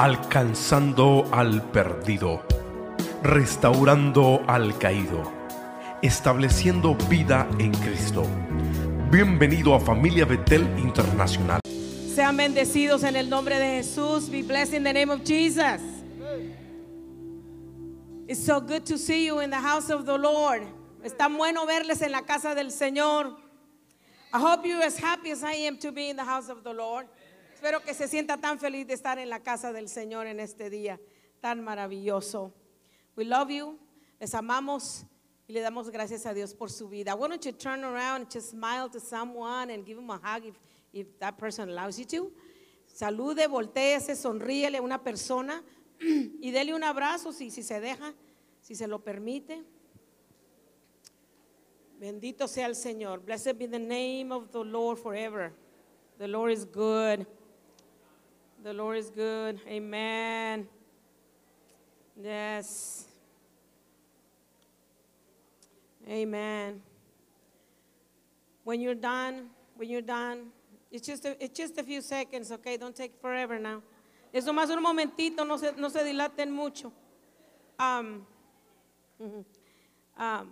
alcanzando al perdido, restaurando al caído, estableciendo vida en Cristo. Bienvenido a Familia Betel Internacional. Sean bendecidos en el nombre de Jesús. Be blessed in the name of Jesus. It's so good to see you in the house of the Lord. Está bueno verles en la casa del Señor. I hope you're as happy as I am to be in the house of the Lord. Espero que se sienta tan feliz de estar en la casa del Señor en este día tan maravilloso. We love you, les amamos y le damos gracias a Dios por su vida. Why don't you turn around and just smile to someone and give them a hug if, if that person allows you to? Salude, volteese, sonríele a una persona y dele un abrazo si, si se deja, si se lo permite. Bendito sea el Señor. Blessed be the name of the Lord forever. The Lord is good. The Lord is good. Amen. Yes. Amen. When you're done, when you're done, it's just a, it's just a few seconds, okay? Don't take forever now. Es nomás un momentito, no se, no se dilaten mucho. Um, um,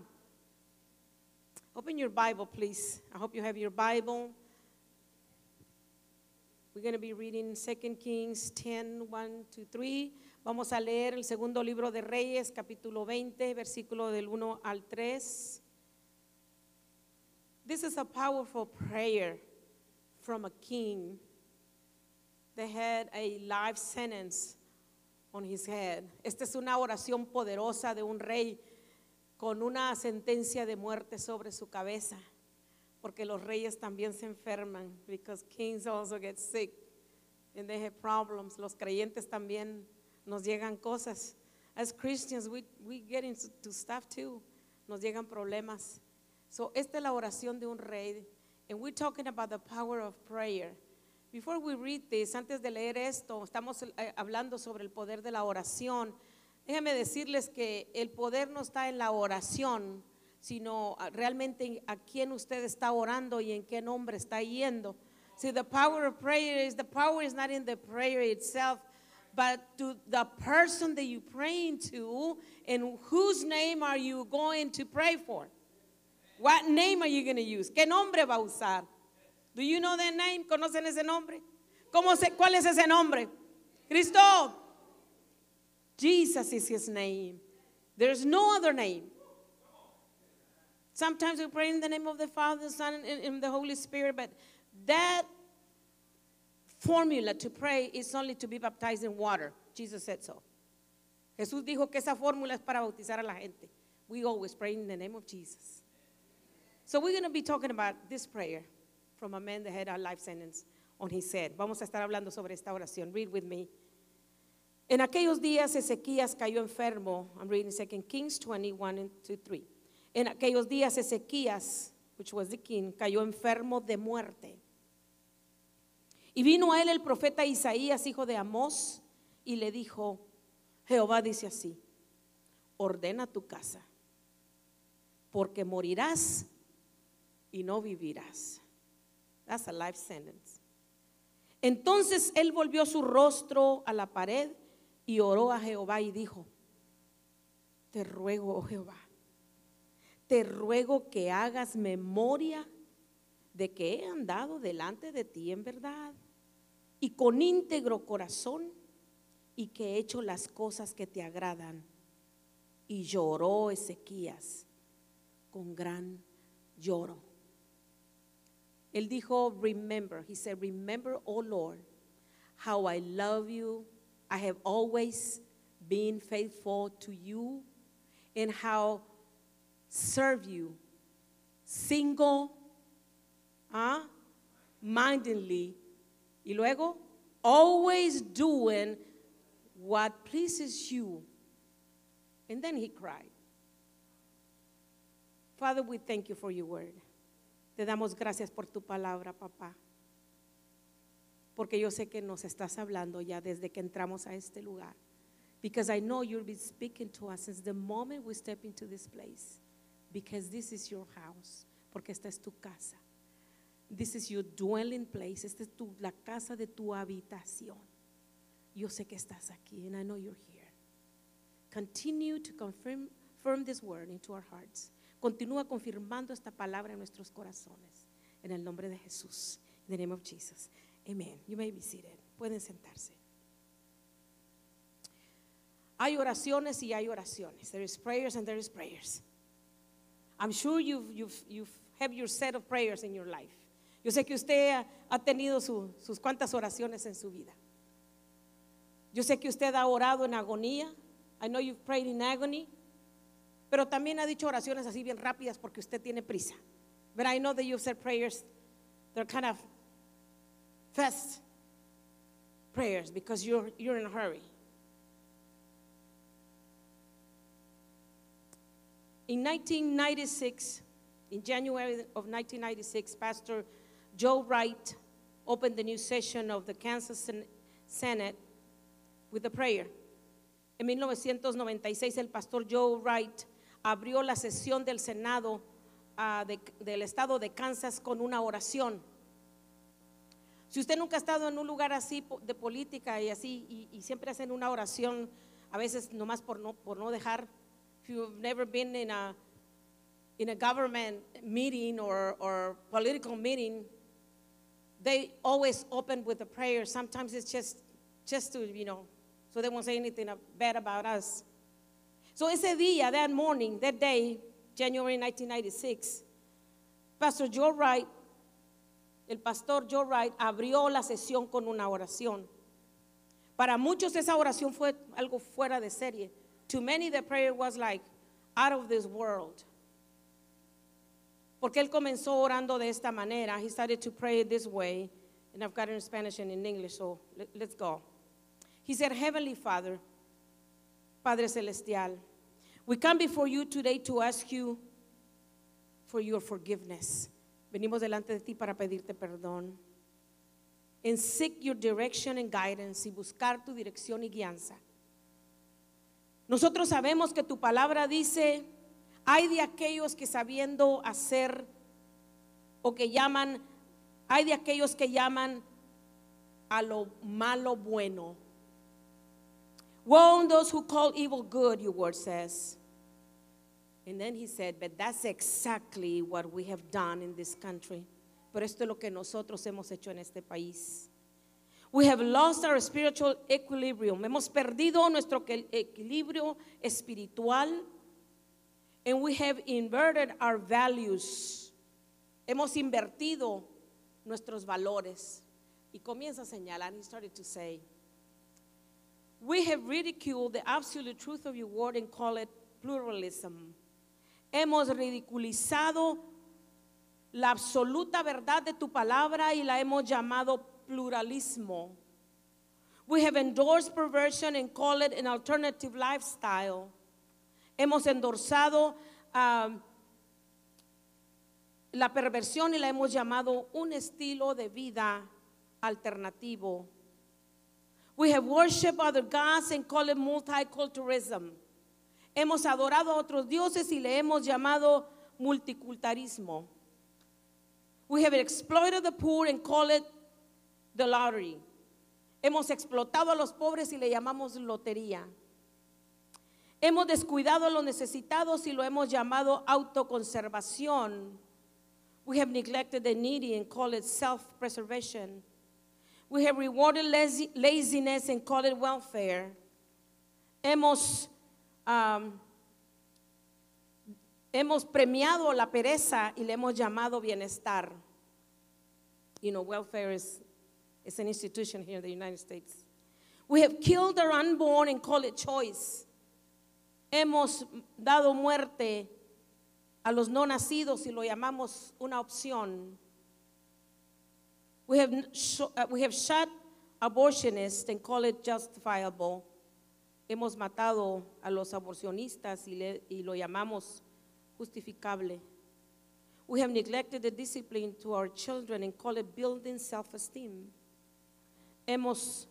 open your Bible, please. I hope you have your Bible. We're going to be reading 2 Kings 10, 1 to 3. Vamos a leer el segundo libro de Reyes, capítulo 20, versículo del 1 al 3. This is a powerful prayer from a king that had a life sentence on his head. Esta es una oración poderosa de un rey con una sentencia de muerte sobre su cabeza. Porque los reyes también se enferman. Because kings also get sick. And they have problems. Los creyentes también nos llegan cosas. As Christians, we, we get into stuff too. Nos llegan problemas. So, esta es la oración de un rey. And we're talking about the power of prayer. Before we read this, antes de leer esto, estamos eh, hablando sobre el poder de la oración. Déjenme decirles que el poder no está en la oración, sino realmente a quién usted está orando y en qué nombre está yendo. See, the power of prayer is the power is not in the prayer itself, but to the person that you're praying to, and whose name are you going to pray for? What name are you going to use? ¿Qué nombre va a usar? Do you know that name? ¿Conocen ese nombre? ¿Cómo se, ¿Cuál es ese nombre? Cristo. Jesus is his name. There's no other name. Sometimes we pray in the name of the Father, the Son, and, and the Holy Spirit, but that formula to pray is only to be baptized in water. Jesus said so. Jesús dijo que esa fórmula es para bautizar a la gente. We always pray in the name of Jesus. So we're going to be talking about this prayer from a man that had a life sentence on his head. Vamos a estar hablando sobre esta oración. Read with me. En aquellos días Ezequías cayó enfermo. I'm reading 2 Kings 21 and 2, 3. En aquellos días Ezequías, which was the king, cayó enfermo de muerte. Y vino a él el profeta Isaías, hijo de Amós, y le dijo, Jehová dice así, ordena tu casa, porque morirás y no vivirás. That's a life sentence. Entonces él volvió su rostro a la pared y oró a Jehová y dijo, te ruego, oh Jehová, te ruego que hagas memoria de que he andado delante de ti en verdad y con íntegro corazón y que he hecho las cosas que te agradan. Y lloró Ezequías con gran lloro. Él dijo, remember, he said, remember, oh Lord, how I love you. I have always been faithful to you and how serve you single, ¿ah? mindedly, y luego always doing what pleases you. And then he cried. Father, we thank you for your word. Te damos gracias por tu palabra, papá. Porque yo sé que nos estás hablando ya desde que entramos a este lugar. Because I know you'll be speaking to us since the moment we step into this place. Because this is your house. Porque esta es tu casa. This is your dwelling place. Esta es tu, la casa de tu habitación. yo sé que estás aquí, and I know you're here. Continue to confirm, this word into our hearts. Continúa confirmando esta palabra en nuestros corazones. En el nombre de Jesús. In the name of Jesus. Amen. You may be seated. Pueden sentarse. Hay oraciones y hay oraciones. There is prayers and there is prayers. I'm sure you've, you've, you've have your set of prayers in your life. Yo sé que usted ha, tenido su- sus cuantas oraciones en su vida. Yo sé que usted ha orado en agonía. I know you've prayed in agony. Pero también ha dicho oraciones así bien rápidas porque usted tiene prisa. But I know that you've said prayers, they're kind of fast prayers because you're, you're in a hurry. In 1996, in January of 1996, Pastor Joe Wright opened the new session of the Kansas Sen- Senate with a prayer. En 1996, el pastor Joe Wright abrió la sesión del Senado ah, de- del estado de Kansas con una oración. Si usted nunca ha estado en un lugar así de política y así, y, y siempre hacen una oración, a veces nomás por no, por no dejar, if you've never been in a, in a government meeting or, or political meeting, they always open with a prayer. Sometimes it's just, just to, you know, so they won't say anything bad about us. So ese día, that morning, that day, January 1996, Pastor Joe Wright, el pastor Joe Wright, abrió la sesión con una oración. Para muchos esa oración fue algo fuera de serie. To many the prayer was like out of this world. Porque él comenzó orando de esta manera. He started to pray this way. And I've got it in Spanish and in English, so let- let's go. He said, Heavenly Father, Padre Celestial, we come before you today to ask you for your forgiveness. Venimos delante de ti para pedirte perdón. And seek your direction and guidance y buscar tu dirección y guianza. Nosotros sabemos que tu palabra dice, hay de aquellos que sabiendo hacer o que llaman, hay de aquellos que llaman a lo malo bueno. Woe on those who call evil good, your word says. And then he said, but that's exactly what we have done in this country. Pero esto es lo que nosotros hemos hecho en este país. We have lost our spiritual equilibrium. Hemos perdido nuestro equilibrio espiritual. And we have inverted our values. Hemos invertido nuestros valores. Y comienza a señalar, he started to say, we have ridiculed the absolute truth of your word and call it pluralism. Hemos ridiculizado la absoluta verdad de tu palabra y la hemos llamado. We have endorsed perversion and call it an alternative lifestyle. Hemos endorsado um, la perversión y la hemos llamado un estilo de vida alternativo. We have worshiped other gods and call it multiculturalism. Hemos adorado a otros dioses y le hemos llamado multiculturalismo. We have exploited the poor and call it the lottery. Hemos explotado a los pobres y le llamamos lotería. Hemos descuidado a los necesitados y lo hemos llamado autoconservación. We have neglected the needy and call it self-preservation. We have rewarded lazy- laziness and call it welfare. Hemos, um, hemos premiado la pereza y le hemos llamado bienestar. You know, welfare is, is an institution here in the United States. We have killed our unborn and call it choice. Hemos dado muerte a los no nacidos y lo llamamos una opción. We have, uh, we have shot abortionists and call it justifiable. Hemos matado a los aborcionistas y, le- y lo llamamos justificable. We have neglected the discipline to our children and call it building self-esteem. Hemos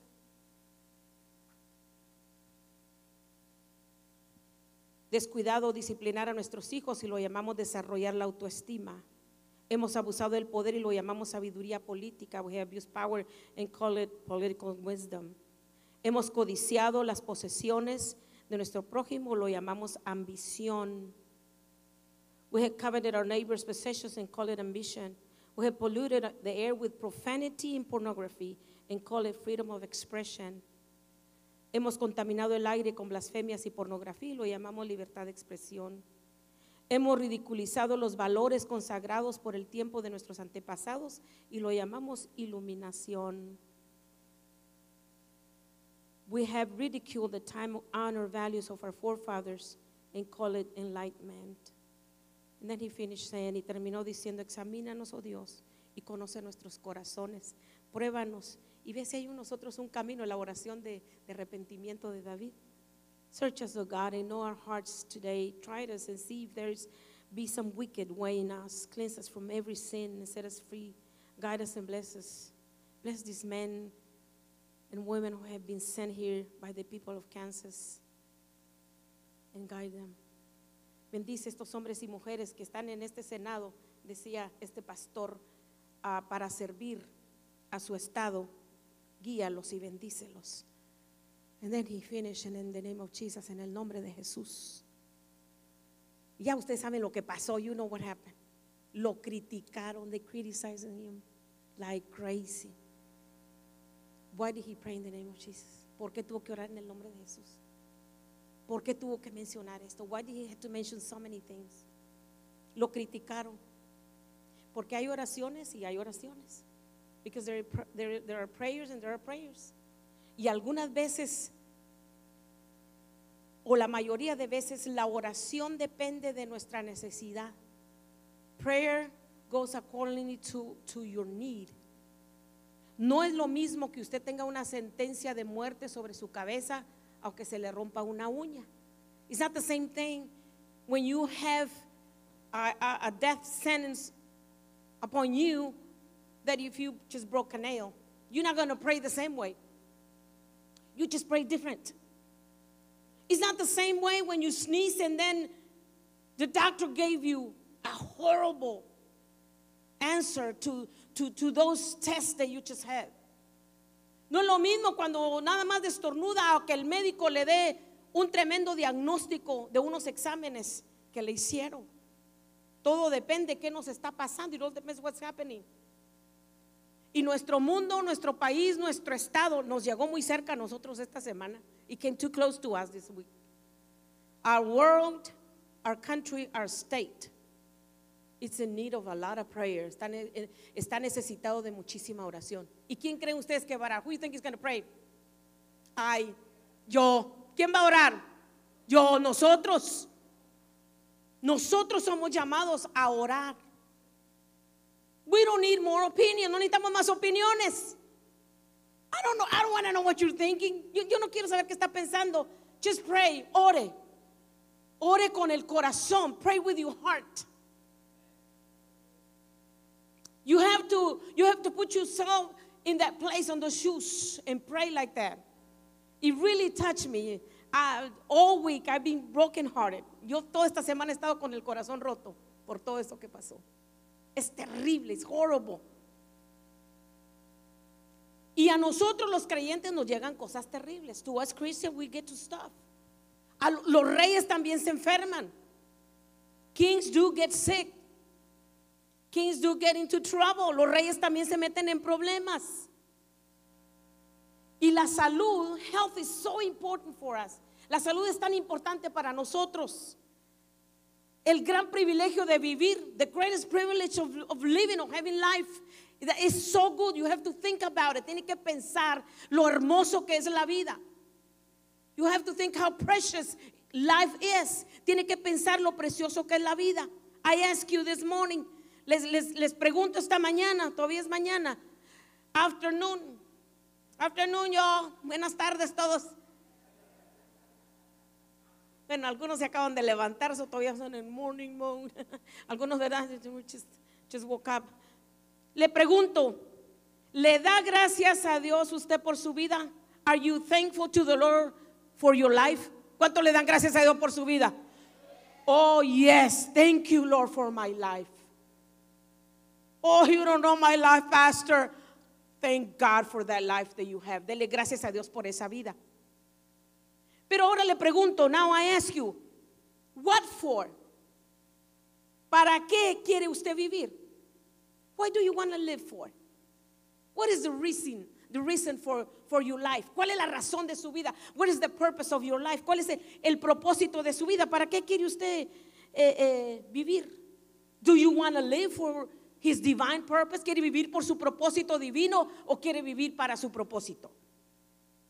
descuidado disciplinar a nuestros hijos y lo llamamos desarrollar la autoestima. Hemos abusado del poder y lo llamamos sabiduría política. We have abused power and call it political wisdom. Hemos codiciado las posesiones de nuestro prójimo, lo llamamos ambición. We have coveted our neighbor's possessions and call it ambition. We have polluted the air with profanity and pornography and call it freedom of expression. Hemos contaminado el aire con blasfemias y pornografía y lo llamamos libertad de expresión. Hemos ridiculizado los valores consagrados por el tiempo de nuestros antepasados y lo llamamos iluminación. We have ridiculed the time honor values of our forefathers and call it enlightenment. And then he finished saying, y terminó diciendo, examínanos, oh Dios, y conoce nuestros corazones, pruébanos y ve si hay en nosotros un camino la oración de, de arrepentimiento de David. Search us, O God, and know our hearts today. Try us and see if there's be some wicked way in us. Cleanse us from every sin and set us free. Guide us and bless us. Bless these men and women who have been sent here by the people of Kansas and guide them. Bendice estos hombres y mujeres que están en este Senado, decía este pastor, ah, para servir a su estado. Guíalos y bendícelos. And then he finished in the name of Jesus, en el nombre de Jesús. Ya ustedes saben lo que pasó, you know what happened. Lo criticaron, they criticized him like crazy. Why did he pray in the name of Jesus? ¿Por qué tuvo que orar en el nombre de Jesús? ¿Por qué tuvo que mencionar esto? Why did he have to mention so many things? Lo criticaron. Porque hay oraciones y hay oraciones. Because there, there, there are prayers and there are prayers. Y algunas veces, o la mayoría de veces, la oración depende de nuestra necesidad. Prayer goes according to, to your need. No es lo mismo que usted tenga una sentencia de muerte sobre su cabeza aunque se le rompa una uña. It's not the same thing when you have a, a, a death sentence upon you that if you just broke a nail. You're not going to pray the same way. You just pray different. It's not the same way when you sneeze and then the doctor gave you a horrible answer to, to, to those tests that you just had. No es lo mismo cuando nada más destornuda o que el médico le dé un tremendo diagnóstico de unos exámenes que le hicieron. Todo depende de qué nos está pasando. It all depends what's happening. Y nuestro mundo, nuestro país, nuestro estado nos llegó muy cerca a nosotros esta semana. It came too close to us this week. Our world, our country, our state, it's in need of a lot of prayer. Está, está necesitado de muchísima oración. ¿Y quién creen ustedes que va a orar? Who you think is going to pray? Ay, yo. ¿Quién va a orar? Yo, nosotros. Nosotros somos llamados a orar. We don't need more opinion. No necesitamos más opiniones. I don't know. I don't want to know what you're thinking. Yo, no quiero saber qué está pensando. Just pray. Ore. Ore con el corazón. Pray with your heart. You have to you have to put yourself in that place on the shoes and pray like that. It really touched me. I, all week I've been brokenhearted. Yo toda esta semana he estado con el corazón roto por todo eso que pasó. Es terrible, es horrible. Y a nosotros los creyentes nos llegan cosas terribles. To us Christians we get to stuff. Los reyes también se enferman. Kings do get sick. Kings do get into trouble. Los reyes también se meten en problemas. Y la salud, health is so important for us. La salud es tan importante para nosotros. El gran privilegio de vivir, the greatest privilege of, of living, of having life, that is so good. You have to think about it. Tiene que pensar lo hermoso que es la vida. You have to think how precious life is. Tiene que pensar lo precioso que es la vida. I ask you this morning, les, les, les pregunto esta mañana, todavía es mañana, afternoon, afternoon yo, buenas tardes todos. Bueno, algunos se acaban de levantar, so todavía son en morning mode. algunos, ¿verdad? Just, just woke up. Le pregunto, ¿le da gracias a Dios usted por su vida? Are you thankful to the Lord for your life? ¿Cuánto le dan gracias a Dios por su vida? Oh, yes. Thank you, Lord, for my life. Oh, you don't know my life, Pastor. Thank God for that life that you have. Dele gracias a Dios por esa vida. Pero ahora le pregunto, now I ask you, what for? ¿Para qué quiere usted vivir? Why do you want to live for? What is the reason? The reason for, for your life. ¿Cuál es la razón de su vida? What is the purpose of your life? ¿Cuál es el, el propósito de su vida? ¿Para qué quiere usted eh, eh, vivir? Do you want to live for his divine purpose? ¿Quiere vivir por su propósito divino o quiere vivir para su propósito?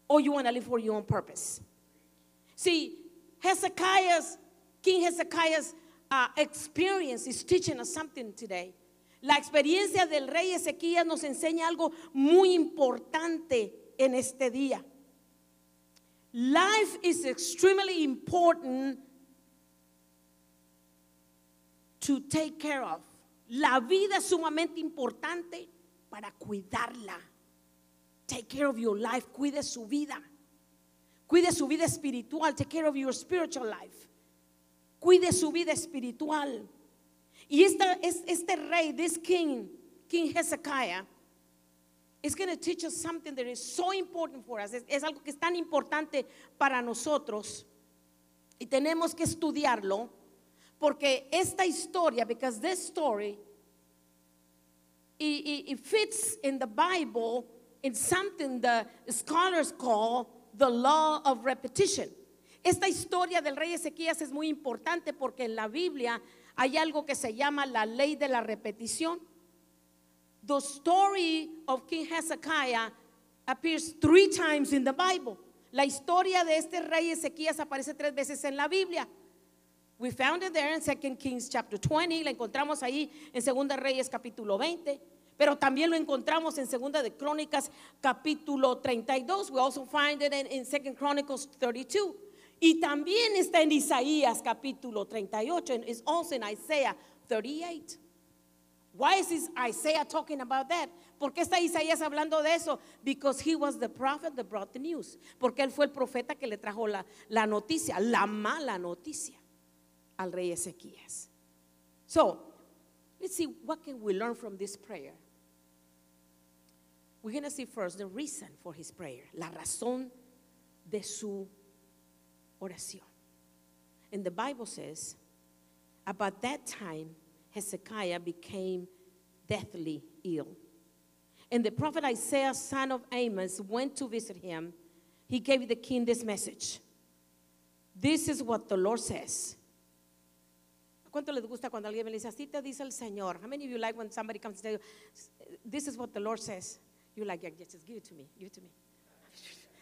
Or you want to live for your own purpose? See, Hezekiah's, King Hezekiah's uh, experience is teaching us something today. La experiencia del rey Ezequías nos enseña algo muy importante en este día. Life is extremely important to take care of. La vida es sumamente importante para cuidarla. Take care of your life, cuide su vida. Cuide su vida espiritual, take care of your spiritual life. Cuide su vida espiritual. Y esta, es, este rey, this king, King Hezekiah, is going to teach us something that is so important for us. Es, algo que es tan importante para nosotros. Y tenemos que estudiarlo porque esta historia, because this story, it, it fits in the Bible in something the scholars call the law of repetition. Esta historia del rey Ezequías es muy importante porque en la Biblia hay algo que se llama la ley de la repetición. The story of King Hezekiah appears three times in the Bible. La historia de este rey Ezequías aparece tres veces en la Biblia. We found it there in 2 Kings chapter 20, la encontramos ahí en 2 Reyes capítulo 20, pero también lo encontramos en 2 de Crónicas capítulo 32. We also find it in, 2 Chronicles 32. Y también está en Isaías capítulo 38 and it's also in Isaiah 38. Why is this Isaiah talking about that? ¿Por qué está Isaías hablando de eso? Because he was the prophet that brought the news. Porque él fue el profeta que le trajo la, la noticia, la mala noticia al rey Ezequías. So, let's see what can we learn from this prayer. We're going to see first the reason for his prayer, la razón de su oración. And the Bible says, about that time, Hezekiah became deathly ill. And the prophet Isaiah, son of Amos, went to visit him. He gave the king this message This is what the Lord says. ¿Cuánto les gusta cuando alguien me dice, así te dice el Señor? How many of you like when somebody comes to you, this is what the Lord says? You're like, yeah, just give it to me, give it to me.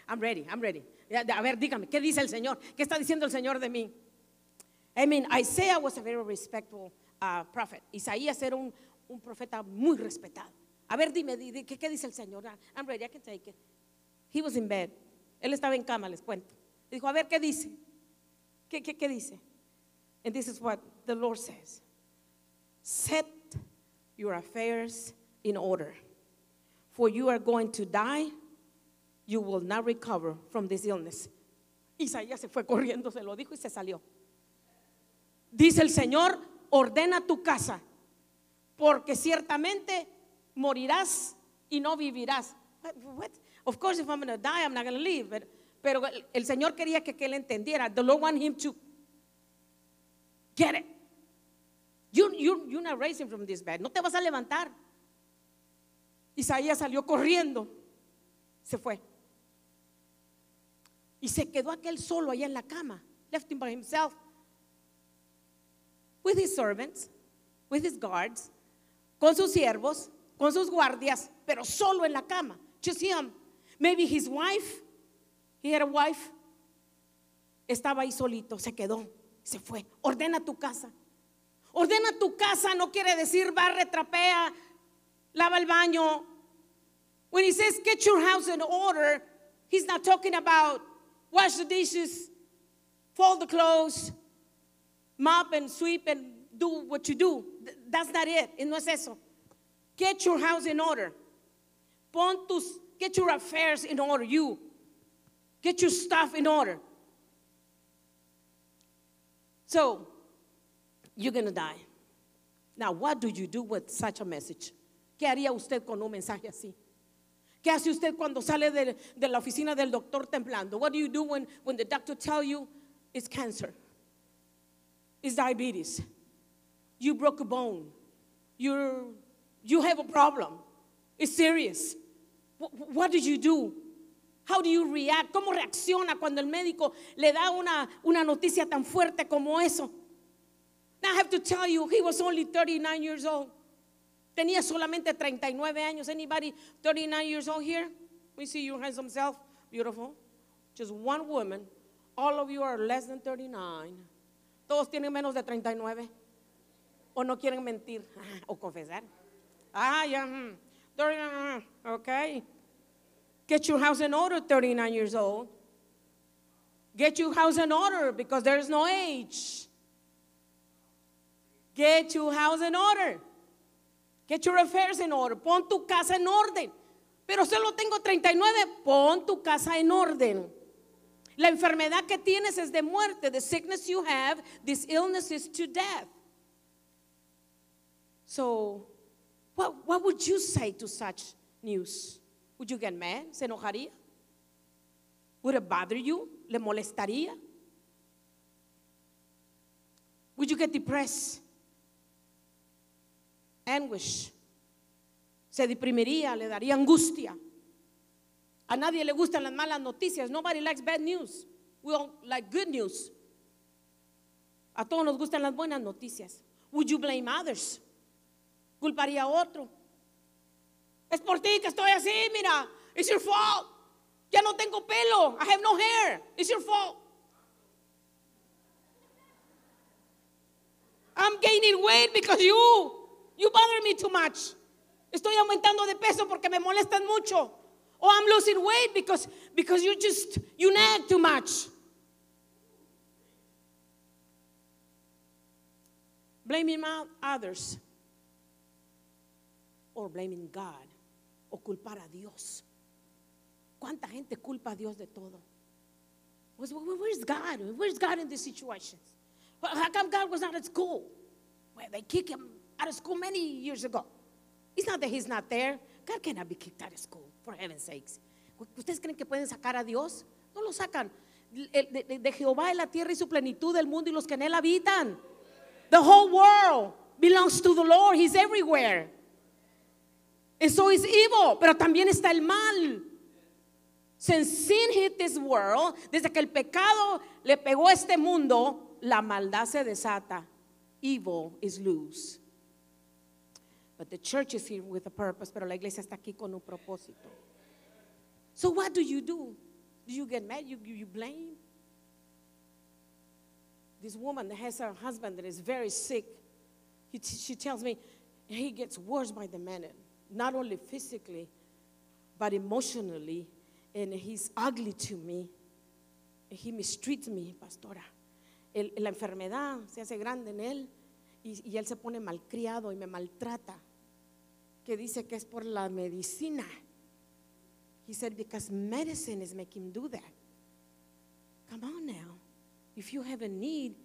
I'm ready, I'm ready. A ver, dígame, ¿qué dice el Señor? ¿Qué está diciendo el Señor de mí? I mean, Isaiah was a very respectful uh, prophet. Isaías era un, un, profeta muy respetado. A ver, dime, ¿qué, ¿qué, dice el Señor? Ah, I'm ready, I can take it. He was in bed. Él estaba en cama, les cuento. Dijo, a ver, ¿qué dice? ¿Qué, qué, qué dice? And this is what the Lord says Set your affairs in order, for you are going to die. You will not recover from this illness. Isaías se fue corriendo, se lo dijo y se salió. Dice el Señor, ordena tu casa, porque ciertamente morirás y no vivirás. What? Of course, if I'm going to die, I'm not going to live. But, pero el Señor quería que, que él entendiera. The Lord wanted him to get it. You, you, you're not raising from this bed. No te vas a levantar. Isaías salió corriendo. Se fue. Y se quedó aquel solo allá en la cama. Left him by himself. With his servants, with his guards, con sus siervos, con sus guardias, pero solo en la cama. Just him. Maybe his wife, he had a wife, estaba ahí solito, se quedó, se fue. Ordena tu casa. Ordena tu casa no quiere decir barre, trapea, lava el baño. When he says get your house in order, he's not talking about wash the dishes, fold the clothes, mop and sweep and do what you do. That's not it. Y no es eso. Get your house in order. Pon tus, get your affairs in order. You. Get your stuff in order. So, you're going to die. Now, what do you do with such a message? ¿Qué haría usted con un mensaje así? ¿Qué hace usted cuando sale de, la oficina del doctor temblando? What do you do when, when the doctor tell you it's cancer? It's diabetes. You broke a bone. You're, you have a problem. It's serious. What, what did you do? How do you react? ¿Cómo reacciona cuando el médico le da una, una noticia tan fuerte como eso? Now I have to tell you, he was only 39 years old. Tenía solamente 39 años. Anybody 39 years old here? We see your handsome self. Beautiful. Just one woman. All of you are less than 39. Todos tienen menos de 39. O no quieren mentir o confesar. Ah, ya. hmm. 39, okay. Get your house in order, 39 years old. Get your house in order because there's no age. Get your house in order. Get your affairs in order. Pon tu casa en orden. Pero solo tengo 39. Pon tu casa en orden. La enfermedad que tienes es de muerte. The sickness you have, this illness is to death. So, what, what would you say to such news? Would you get mad? ¿Se enojaría? Would it bother you? ¿Le molestaría? Would you get depressed? Anguish. Se deprimiría, le daría angustia. A nadie le gustan las malas noticias. Nobody likes bad news. We all like good news. A todos nos gustan las buenas noticias. Would you blame others? Culparía a otro. Es por ti que estoy así, mira. It's your fault. Ya no tengo pelo. I have no hair. It's your fault. I'm gaining weight because you, you bother me too much. Estoy aumentando de peso porque me molestan mucho. Or I'm losing weight because, because you just, you nag too much. Blaming others. Or blaming God. O culpar a Dios. ¿Cuánta gente culpa a Dios de todo? Where's God? Where's God in these situations? How come God was not at school? Well, they kick him out of school many years ago. It's not that he's not there. God cannot be kicked out of school, for heaven's sakes. ¿Ustedes creen que pueden sacar a Dios? No lo sacan. El- De, Jehová es la tierra y su plenitud, del mundo y los que en él habitan. The whole world belongs to the Lord. He's everywhere. And so is evil, pero también está el mal. Since sin hit this world, desde que el pecado le pegó a este mundo, la maldad se desata. Evil is loose. But the church is here with a purpose, pero la iglesia está aquí con un propósito. So what do you do? Do you get mad? You, you, you blame? This woman has her husband that is very sick, he she tells me he gets worse by the minute, not only physically, but emotionally, and he's ugly to me. He mistreats me, pastora. El- la enfermedad se hace grande en él y, y él se pone malcriado y me maltrata. Que dice que es por la medicina. He said, because medicine is making him do that. Come on now. If you have a need,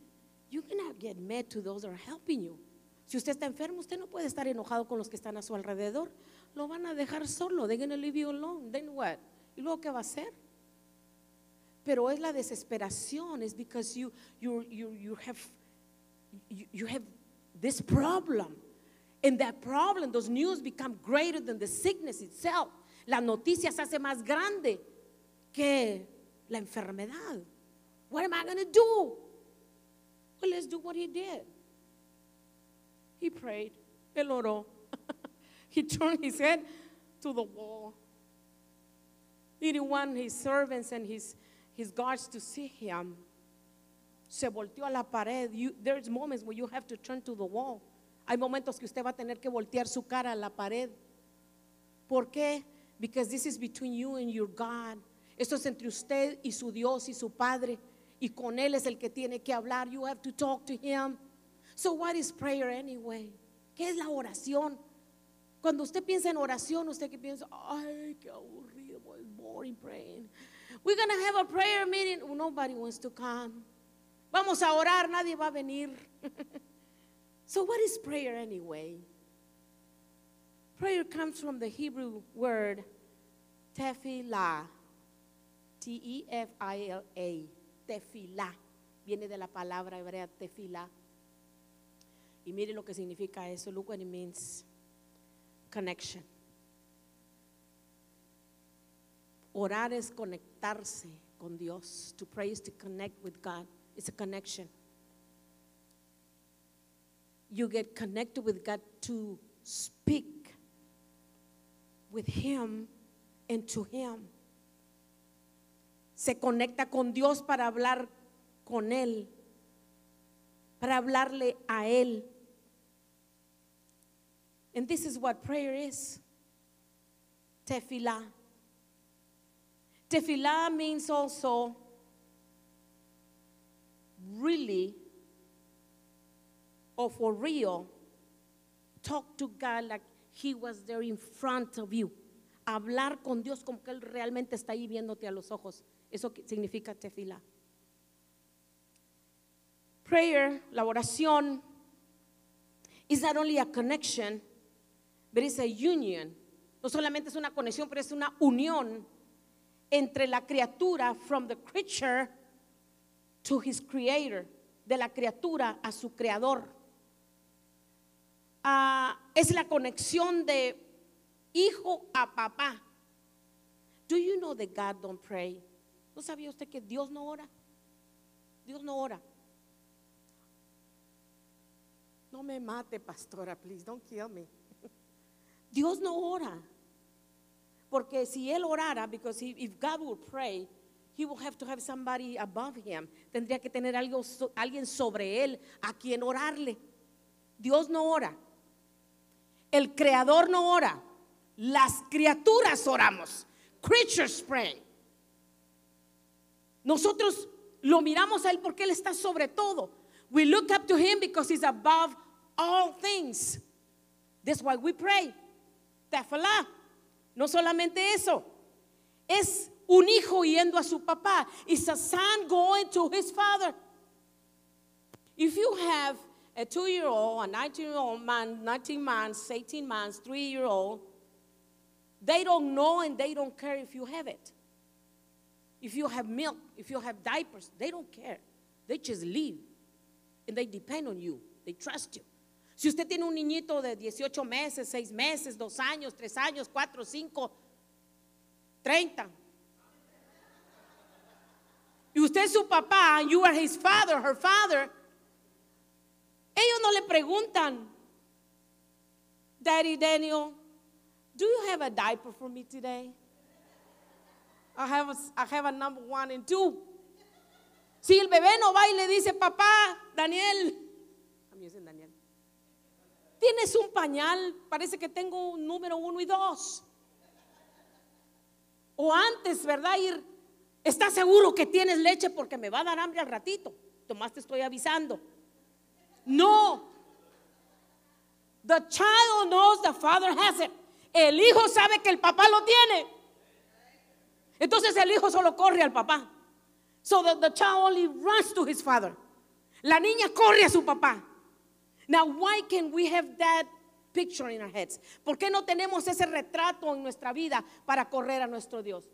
you cannot get mad to those that are helping you. Si usted está enfermo, usted no puede estar enojado con los que están a su alrededor. Lo van a dejar solo. They're going to leave you alone. Then what? ¿Y luego qué va a hacer? Pero es la desesperación. Es because you, you, you, you, have, you, you have this problem. And that problem, those news become greater than the sickness itself. La noticia se hace más grande que la enfermedad. What am I going to do? Well, let's do what he did. He prayed. Él oró. he turned his head to the wall. He didn't want his servants and his, his guards to see him. Se volteó a la pared. You, there's moments where you have to turn to the wall. Hay momentos que usted va a tener que voltear su cara a la pared. ¿Por qué? Because this is between you and your God. Esto es entre usted y su Dios y su Padre. Y con Él es el que tiene que hablar. You have to talk to Him. So what is prayer anyway? ¿Qué es la oración? Cuando usted piensa en oración, usted que piensa, ay, qué aburrido, boy, boring praying. We're going to have a prayer meeting. Nobody wants to come. Vamos a orar, nadie va a venir. so what is prayer anyway? Prayer comes from the Hebrew word Tefila. T-E-F-I-L-A. Tefila. Viene de la palabra hebrea tefila. Y mire lo que significa eso. Look what it means. Connection. Orar es conectarse con Dios. To pray is to connect with God. It's a connection. You get connected with God to speak with Him and to Him. Se conecta con Dios para hablar con Él, para hablarle a Él. And this is what prayer is. Tefillah. Tefillah means also really or for real talk to God like He was there in front of you. Hablar con Dios como que Él realmente está ahí viéndote a los ojos. Eso significa tefila. Prayer, la oración, is not only a connection, but it's a union. No solamente es una conexión, pero es una unión entre la criatura, from the creature to his creator, de la criatura a su creador. Ah, es la conexión de hijo a papá. Do you know that God don't pray? ¿No sabía usted que Dios no ora? Dios no ora. No me mate, pastora, please, don't kill me. Dios no ora. Porque si él orara, because if God would pray, he will have to have somebody above him. Tendría que tener algo, alguien sobre él a quien orarle. Dios no ora. El creador no ora. Las criaturas oramos. Creatures pray. Nosotros lo miramos a él porque él está sobre todo. We look up to him because he's above all things. That's why we pray. Tefillah. No solamente eso. Es un hijo yendo a su papá. It's a son going to his father. If you have a two year old, a 19 year old man, 19 months, 18 months, three year old, they don't know and they don't care if you have it. If you have milk, if you have diapers, they don't care. They just leave. And they depend on you. They trust you. Si usted tiene un niñito de 18 meses, 6 meses, 2 años, 3 años, 4, 5, 30. Y usted es su papá, you are his father, her father. Ellos no le preguntan, Daddy Daniel, do you have a diaper for me today? I have a, I have a number one and two. Si el bebé no va y le dice, papá, Daniel, using Daniel, tienes un pañal, parece que tengo un número uno y dos. O antes, ¿verdad? Ir, ¿estás seguro que tienes leche porque me va a dar hambre al ratito? Tomás te estoy avisando. No. The child knows the father has it. El hijo sabe que el papá lo tiene. Entonces el hijo solo corre al papá. So the child only runs to his father. La niña corre a su papá. Now, why can we have that picture in our heads? ¿Por qué no tenemos ese retrato en nuestra vida para correr a nuestro Dios?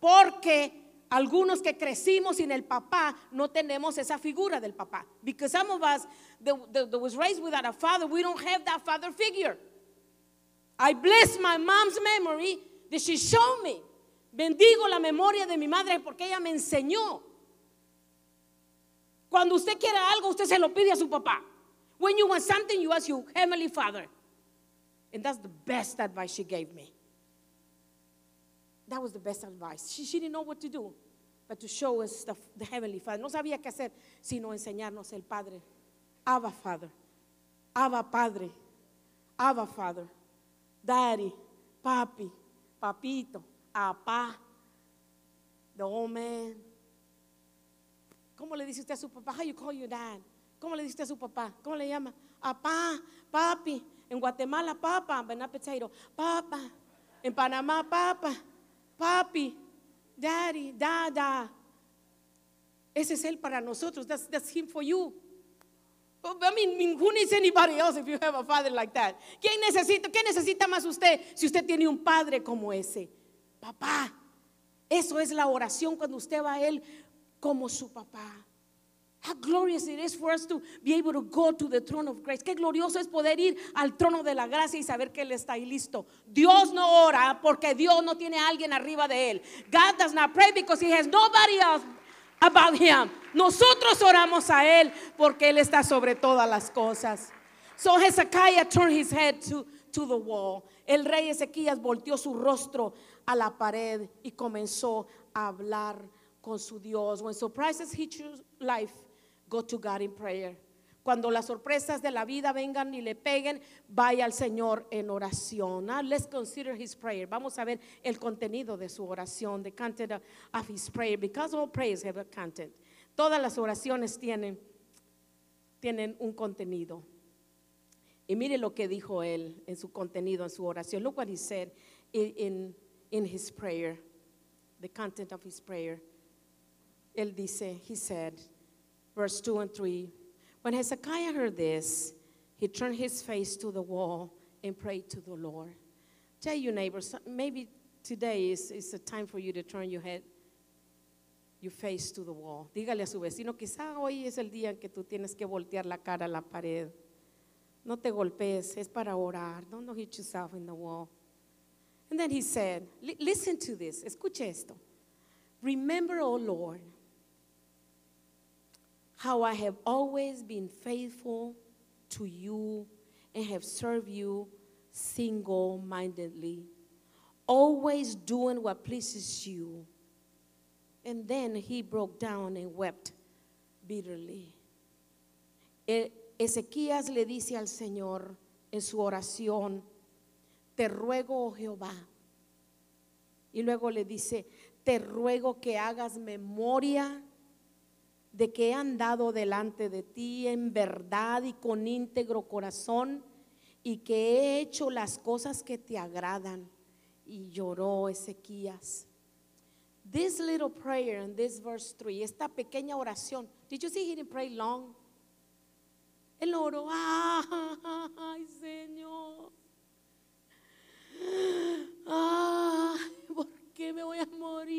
Porque algunos que crecimos sin el papá no tenemos esa figura del papá. Because some of us that, that- was raised without a father, we don't have that father figure. I bless my mom's memory that she showed me. Bendigo la memoria de mi madre porque ella me enseñó. Cuando usted quiere algo, usted se lo pide a su papá. When you want something, you ask your heavenly father. And that's the best advice she gave me. That was the best advice. She, she didn't know what to do, but to show us the, heavenly father. No sabía qué hacer, sino enseñarnos el Padre. Abba Father. Abba Padre. Abba Father. Daddy. Papi. Papito. Apá. The old man. ¿Cómo le dice usted a su papá? How you call your dad? ¿Cómo le dice usted a su papá? ¿Cómo le llama? Apá, papi. En Guatemala, papa, banana potato, papa. En Panamá, papa, papi, daddy, dada. Ese es él para nosotros. That's, him for you. I mean, who needs anybody else if you have a father like that? ¿Quién necesita, ¿Qué necesita más usted si usted tiene un padre como ese? papá. Eso es la oración cuando usted va a Él como su papá. How glorious it is for us to be able to go to the throne of grace. Qué glorioso es poder ir al trono de la gracia y saber que Él está ahí listo. Dios no ora porque Dios no tiene a alguien arriba de Él. God does not pray because He has nobody else about Him. Nosotros oramos a Él porque Él está sobre todas las cosas. So Hezekiah turned his head to, to the wall. El rey Ezequías volteó su rostro a la pared y comenzó a hablar con su Dios. When surprises hit your life, go to God in prayer. Cuando las sorpresas de la vida vengan y le peguen, vaya al Señor en oración. Now let's consider his prayer. Vamos a ver el contenido de su oración, the content of, of his prayer, because all prayers have a content. Todas las oraciones tienen, tienen un contenido. Y mire lo que dijo él en su contenido, en su oración. Look what he said in, in, in his prayer, the content of his prayer. Él dice, he said, verse 2 and 3 When Hezekiah heard this, he turned his face to the wall and prayed to the Lord. Tell your neighbors, maybe today is, is a time for you to turn your head, your face to the wall. Dígale a su vecino, quizá hoy es el día en que tú tienes que voltear la cara a la pared. No te golpees, es para orar. Don't hit yourself in the wall. And then he said, Listen to this, escuche esto. Remember, O Lord, how I have always been faithful to you and have served you single mindedly, always doing what pleases you. And then he broke down and wept bitterly. Ezequías le dice al Señor en su oración, te ruego, oh Jehová. Y luego le dice, te ruego que hagas memoria de que he andado delante de ti en verdad y con íntegro corazón y que he hecho las cosas que te agradan. Y lloró Ezequías. This little prayer in this verse 3, esta pequeña oración, did you see he didn't pray long? Él oró, ay Señor, ay, ¿por qué me voy a morir?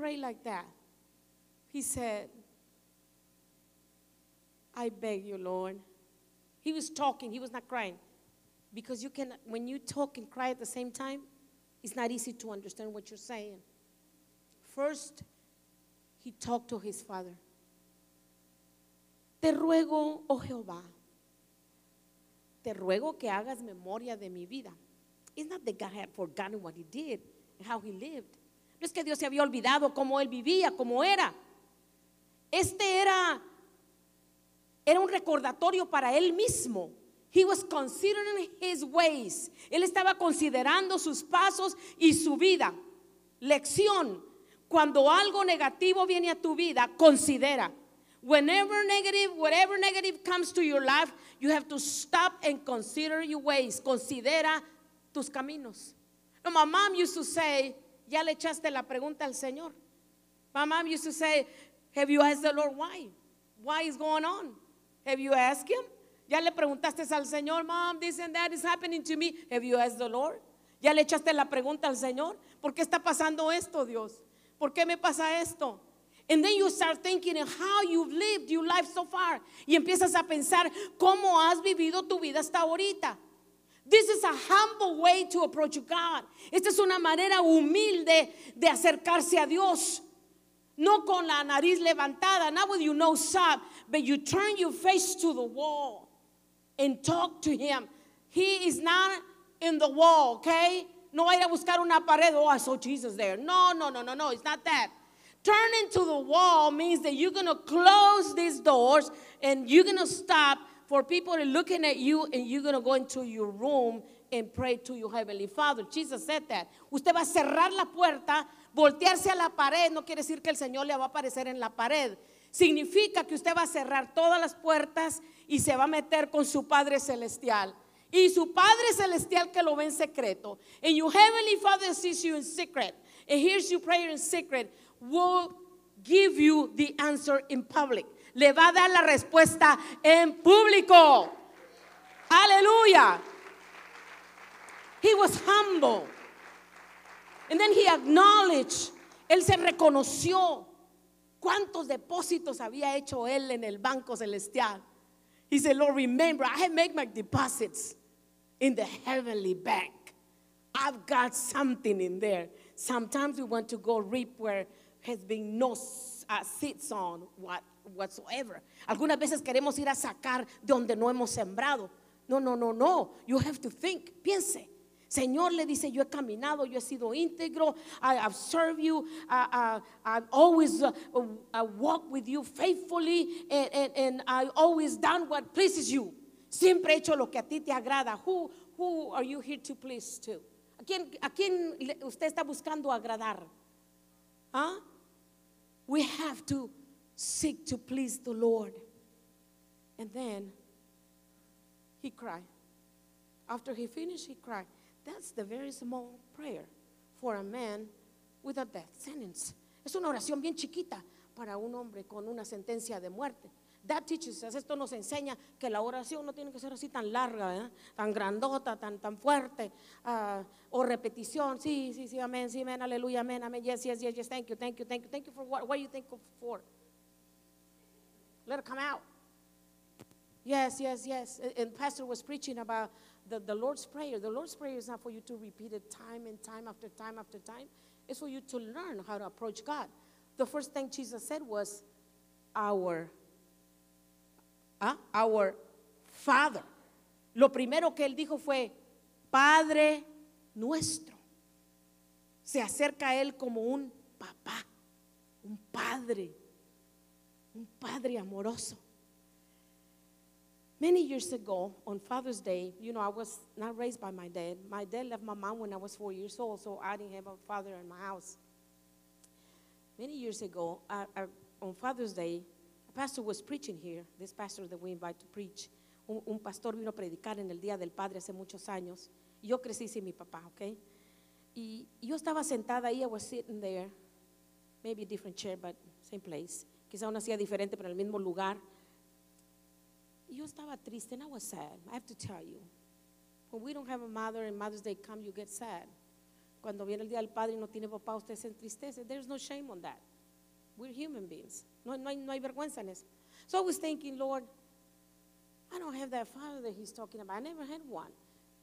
Pray like that. He said, I beg you, Lord. He was talking, he was not crying. Because you can, when you talk and cry at the same time, it's not easy to understand what you're saying. First, he talked to his father. Te ruego, oh Jehová, te ruego que hagas memoria de mi vida. It's not that God had forgotten what he did and how he lived. No es que Dios se había olvidado cómo él vivía, cómo era. Este era, era un recordatorio para él mismo. He was considering his ways. Él estaba considerando sus pasos y su vida. Lección. Cuando algo negativo viene a tu vida, considera. Whenever negative, whatever negative comes to your life, you have to stop and consider your ways. Considera tus caminos. No, my mom used to say, ya le echaste la pregunta al Señor. My mom used to say, have you asked the Lord why? Why is going on? Have you asked him? Ya le preguntaste al Señor, mom, this and that is happening to me. Have you asked the Lord? Ya le echaste la pregunta al Señor. ¿Por qué está pasando esto, Dios? ¿Por qué me pasa esto? And then you start thinking how you've lived your life so far. Y empiezas a pensar cómo has vivido tu vida hasta ahorita. This is a humble way to approach God. Esta es una manera humilde de acercarse a Dios. No con la nariz levantada, not with your nose up, but you turn your face to the wall and talk to Him. He is not in the wall, okay? No va a ir a buscar una pared. Oh, I saw Jesus there. No, no, no, no, no. It's not that. Turning to the wall means that you're going to close these doors and you're going to stop for people looking at you and you're going to go into your room and pray to your heavenly Father. Jesus said that. Usted va a cerrar la puerta, voltearse a la pared, no quiere decir que el Señor le va a aparecer en la pared. Significa que usted va a cerrar todas las puertas y se va a meter con su Padre celestial. Y su Padre celestial que lo ve en secreto. And your heavenly Father sees you in secret and hears your prayer in secret will give you the answer in public. Le va a dar la respuesta en público. Aleluya. He was humble. And then he acknowledged, él se reconoció cuántos depósitos había hecho él en el banco celestial. He said, Lord, remember, I have made my deposits in the heavenly bank. I've got something in there. Sometimes we want to go reap where has been no uh, seeds on what, whatsoever. Algunas veces queremos ir a sacar de donde no hemos sembrado. No, no, no, no. You have to think. Piense. Señor le dice, yo he caminado, yo he sido íntegro, I have served you, I, I, always uh, uh, walked with you faithfully, and, I've always done what pleases you. Siempre he hecho lo que a ti te agrada. Who, who are you here to please to? ¿A quién, a quién usted está buscando agradar? ¿Ah? We have to seek to please the Lord. And then he cried. After he finished, he cried. That's the very small prayer for a man with a death sentence. Es una oración bien chiquita para un hombre con una sentencia de muerte. That teaches us, esto nos enseña que la oración no tiene que ser así tan larga, ¿eh? tan grandota, tan, tan fuerte, uh, o repetición. Sí, sí, sí, amén, sí, amén, aleluya, amén, amén, yes, yes, yes, yes, thank you, thank you, thank you, thank you for what, what you thankful for? Let it come out. Yes, yes, yes. And Pastor was preaching about the, the Lord's Prayer. The Lord's Prayer is not for you to repeat it time and time after time after time. It's for you to learn how to approach God. The first thing Jesus said was, Our, uh, our Father. Lo primero que él dijo fue, Padre nuestro. Se acerca a él como un papá, un padre, un padre amoroso. Many years ago, on Father's Day, you know, I was not raised by my dad. My dad left my mom when I was four years old, so I didn't have a father in my house. Many years ago, I, I, on Father's Day, a pastor was preaching here, this pastor that we invite to preach. Un, un, pastor vino a predicar en el Día del Padre hace muchos años. Yo crecí sin mi papá, ¿ok? Y yo estaba sentada ahí, I was sitting there, maybe a different chair, but same place. Quizá una silla diferente, pero en el mismo lugar. yo estaba triste and I was sad. I have to tell you. When we don't have a mother and Mother's Day come, you get sad. Cuando viene el día del padre y no tiene papá, usted se entristece. There's no shame on that. We're human beings. No, no, hay, no hay vergüenza en eso. So I was thinking, Lord, I don't have that father that he's talking about. I never had one.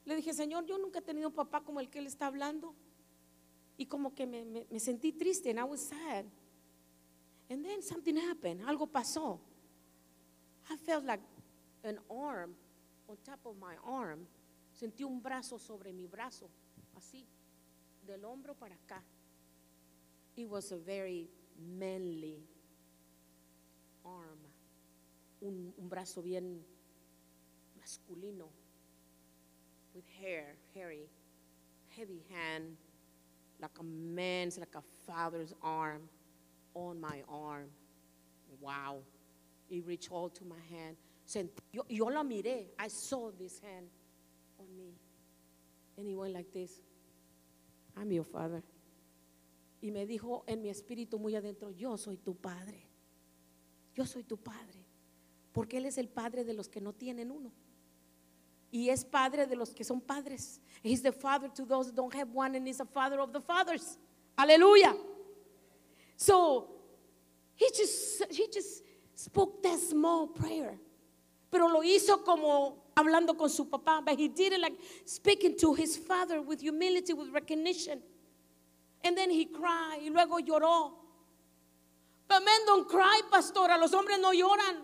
Le dije, Señor, yo nunca he tenido un papá como el que él está hablando. Y como que me, me, me sentí triste and I was sad. And then something happened. Algo pasó. I felt like an arm on top of my arm. Sentí un brazo sobre mi brazo, así, del hombro para acá. It was a very manly arm, un, un brazo bien masculino, with hair, hairy, heavy hand, like a man's, like a father's arm on my arm. Wow. It reached all to my hand. Yo, yo la miré. I saw this hand on me. And he went like this. I'm your father. Y me dijo en mi espíritu muy adentro, yo soy tu padre. Yo soy tu padre. Porque Él es el padre de los que no tienen uno. Y es padre de los que son padres. He's the father to those that don't have one and he's the father of the fathers. Aleluya. So he just, he just spoke that small prayer. Pero lo hizo como hablando con su papá. But he did it like speaking to his father with humility, with recognition. And then he cried y luego lloró. But men don't cry, pastora. Los hombres no lloran.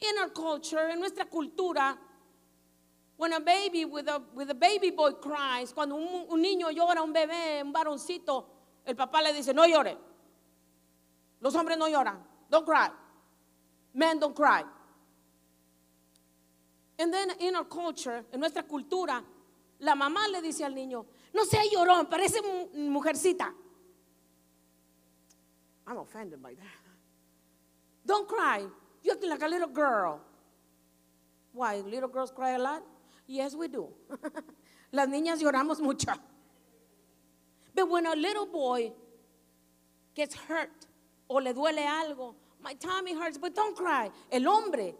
In our culture, en nuestra cultura, when a baby with a, with a baby boy cries, cuando un, un niño llora, un bebé, un varoncito, el papá le dice, no llore. Los hombres no lloran. Don't cry. Men don't cry. And then in our culture, en nuestra cultura, la mamá le dice al niño, no sea llorón, parece mujercita. I'm offended by that. Don't cry. You acting like a little girl. Why? Little girls cry a lot? Yes, we do. Las niñas lloramos mucho. But when a little boy gets hurt o le duele algo, my tummy hurts, but don't cry. El hombre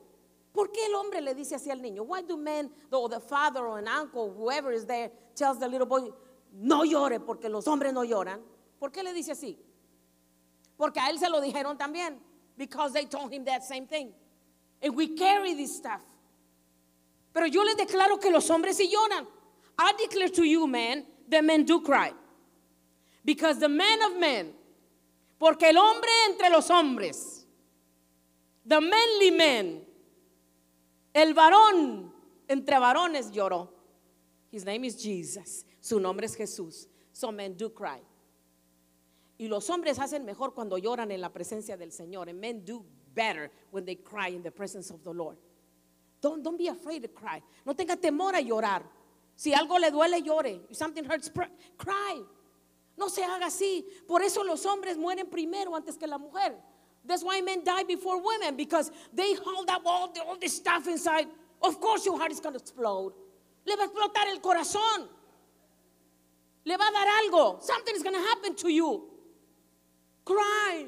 ¿Por qué el hombre le dice así al niño? Why do men, or the father or an uncle, whoever is there, tells the little boy, no llore porque los hombres no lloran? ¿Por qué le dice así? Porque a él se lo dijeron también. Because they told him that same thing. And we carry this stuff. Pero yo les declaro que los hombres sí lloran. I declare to you, man, the men do cry. Because the man of men, porque el hombre entre los hombres, the manly man, el varón entre varones lloró. His name is Jesus. Su nombre es Jesús. So men do cry. Y los hombres hacen mejor cuando lloran en la presencia del Señor. And men do better when they cry in the presence of the Lord. Don't, don't be afraid to cry. No tenga temor a llorar. Si algo le duele, llore. If something hurts, cry. No se haga así. Por eso los hombres mueren primero antes que la mujer. That's why men die before women because they hold up all, the, all this stuff inside. Of course, your heart is going to explode. Le va a explotar el corazón. Le va a dar algo. Something is going to happen to you. Cry.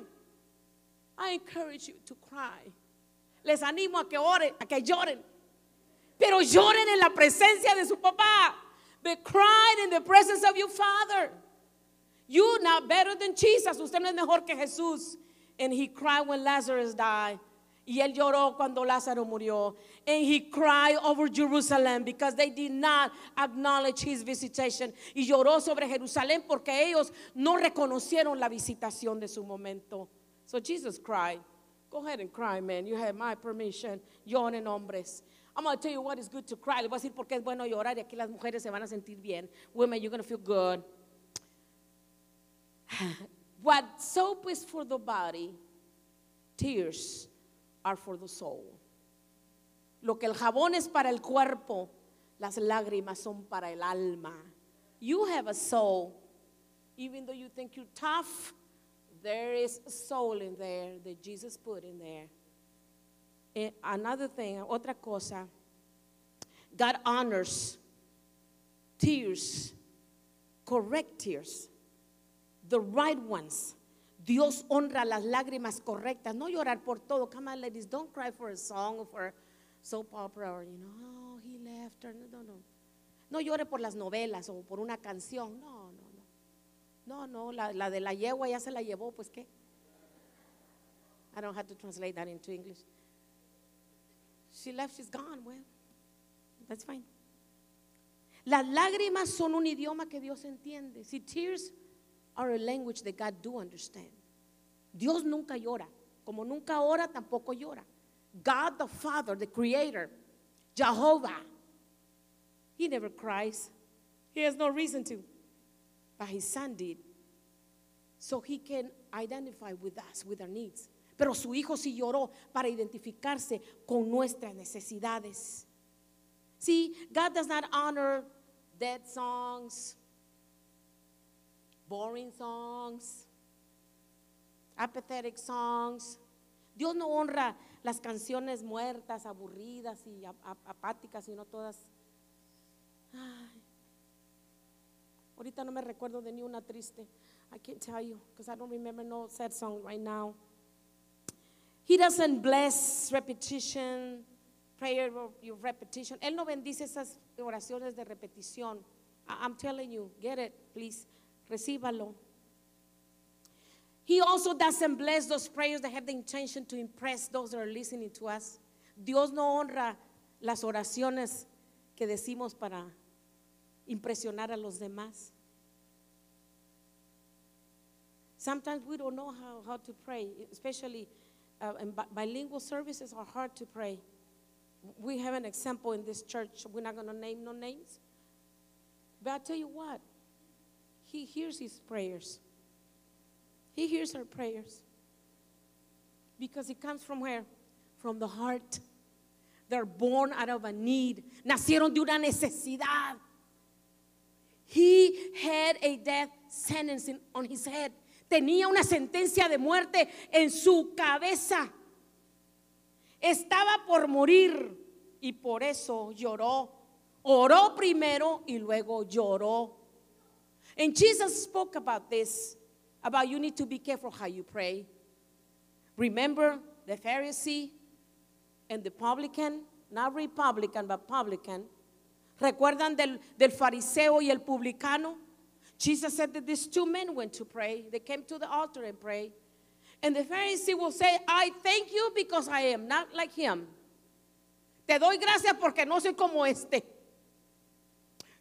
I encourage you to cry. Les animo a que oren, a que lloren. Pero lloren en la presencia de su papá. But cry in the presence of your father. You not better than Jesus. Usted no es mejor que Jesús. And he cried when Lazarus died. Y él lloró cuando Lázaro murió. And he cried over Jerusalem because they did not acknowledge his visitation. Y lloró sobre Jerusalén porque ellos no reconocieron la visitación de su momento. So Jesus cried. Go ahead and cry, man. You have my permission. Lloren hombres. I'm going to tell you what is good to cry. Le voy a decir por qué es bueno llorar y aquí las mujeres se van a sentir bien. Women, you're going to feel good. What soap is for the body, tears are for the soul. Lo que el jabón es para el cuerpo, las lágrimas son para el alma. You have a soul. Even though you think you're tough, there is a soul in there that Jesus put in there. And another thing, otra cosa, God honors tears, correct tears the right ones. Dios honra las lágrimas correctas, no llorar por todo. Come on, ladies, don't cry for a song or for soap opera or, you know, oh, he left her. No, no, no. No llore por las novelas o por una canción. No, no, no. No, no, la, la de la yegua ya se la llevó, pues qué. I don't have to translate that into English. She left, she's gone. Well, that's fine. Las lágrimas son un idioma que Dios entiende. Si tears are a language that God do understand. Dios nunca llora. Como nunca ora, tampoco llora. God the Father, the Creator, Jehovah, He never cries. He has no reason to. But His Son did. So He can identify with us, with our needs. Pero su Hijo sí lloró para identificarse con nuestras necesidades. See, God does not honor dead songs, boring songs, apathetic songs. Dios no honra las canciones muertas, aburridas y apáticas, sino todas. Ay. Ahorita no me recuerdo de ni una triste. I can't tell you because I don't remember no sad song right now. He doesn't bless repetition, prayer your repetition. Él no bendice esas oraciones de repetición. I'm telling you, get it, please. Recíbalo. He also doesn't bless those prayers that have the intention to impress those that are listening to us. Dios no honra las oraciones que decimos para impresionar a los demás. Sometimes we don't know how, how to pray, especially uh, bilingual services are hard to pray. We have an example in this church. We're not going to name no names. But i tell you what, he hears his prayers. He hears our prayers. Because it comes from where? From the heart. They're born out of a need. Nacieron de una necesidad. He had a death sentence on his head. Tenía una sentencia de muerte en su cabeza. Estaba por morir y por eso lloró. Oró primero y luego lloró. And Jesus spoke about this, about you need to be careful how you pray. Remember the Pharisee? and the publican, not Republican, but publican. ¿Recuerdan del, del fariseo y el publicano? Jesus said that these two men went to pray. They came to the altar and prayed. And the Pharisee will say, I thank you because I am not like him. Te doy gracias porque no soy como este.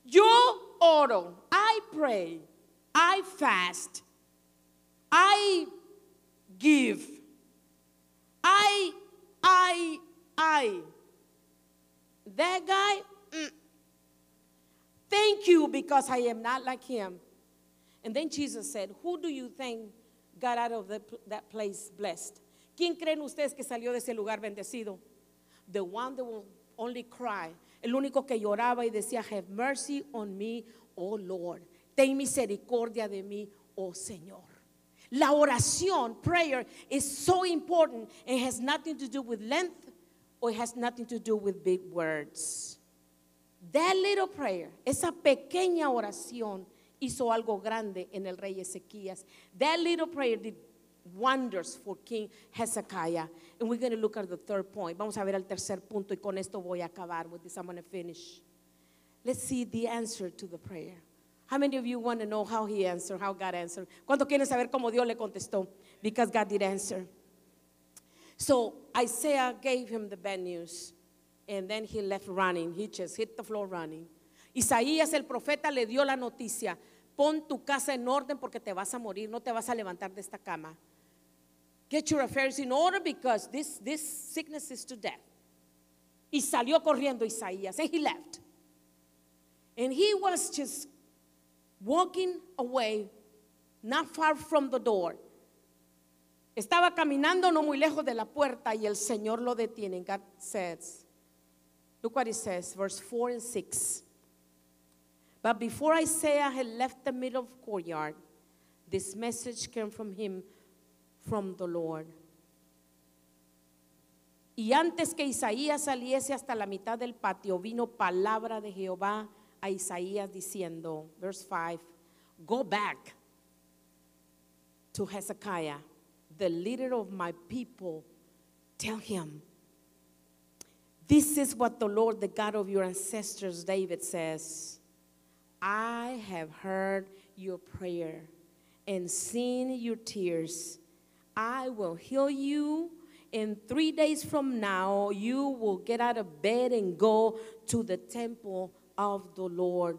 Yo oro, I pray, I fast, I give, I, I, I. That guy, mm, thank you because I am not like him. And then Jesus said, Who do you think got out of the, that place blessed? ¿Quién creen ustedes que salió de ese lugar bendecido? The one that will only cry. El único que lloraba y decía, Have mercy on me, oh Lord. Ten misericordia de mí, oh Señor. La oración, prayer, is so important. It has nothing to do with length or it has nothing to do with big words. That little prayer, esa pequeña oración, hizo algo grande en el rey Ezequías. That little prayer did wonders for King Hezekiah. And we're going to look at the third point. Vamos a ver el tercer punto y con esto voy a acabar. With this, I'm going to finish. Let's see the answer to the prayer. How many of you want to know how he answered, how God answered? ¿Cuántos quieren saber cómo Dios le contestó? Because God did answer. So Isaiah gave him the bad news, and then he left running. He just hit the floor running. Isaías el profeta le dio la noticia, pon tu casa en orden porque te vas a morir, no te vas a levantar de esta cama. Get your affairs in order because this, this sickness is to death. Y salió corriendo Isaías, and he left. And he was just walking away, not far from the door. Estaba caminando no muy lejos de la puerta y el Señor lo detiene. God says, look what it says, verse 4 and 6. But before Isaiah had left the middle of the courtyard, this message came from him from the Lord. Y antes que Isaías saliese hasta la mitad del patio, vino palabra de Jehová a Isaías diciendo, verse 5, go back to Hezekiah, the leader of my people, tell him, this is what the Lord, the God of your ancestors, David says. I have heard your prayer and seen your tears. I will heal you. In three days from now, you will get out of bed and go to the temple of the Lord.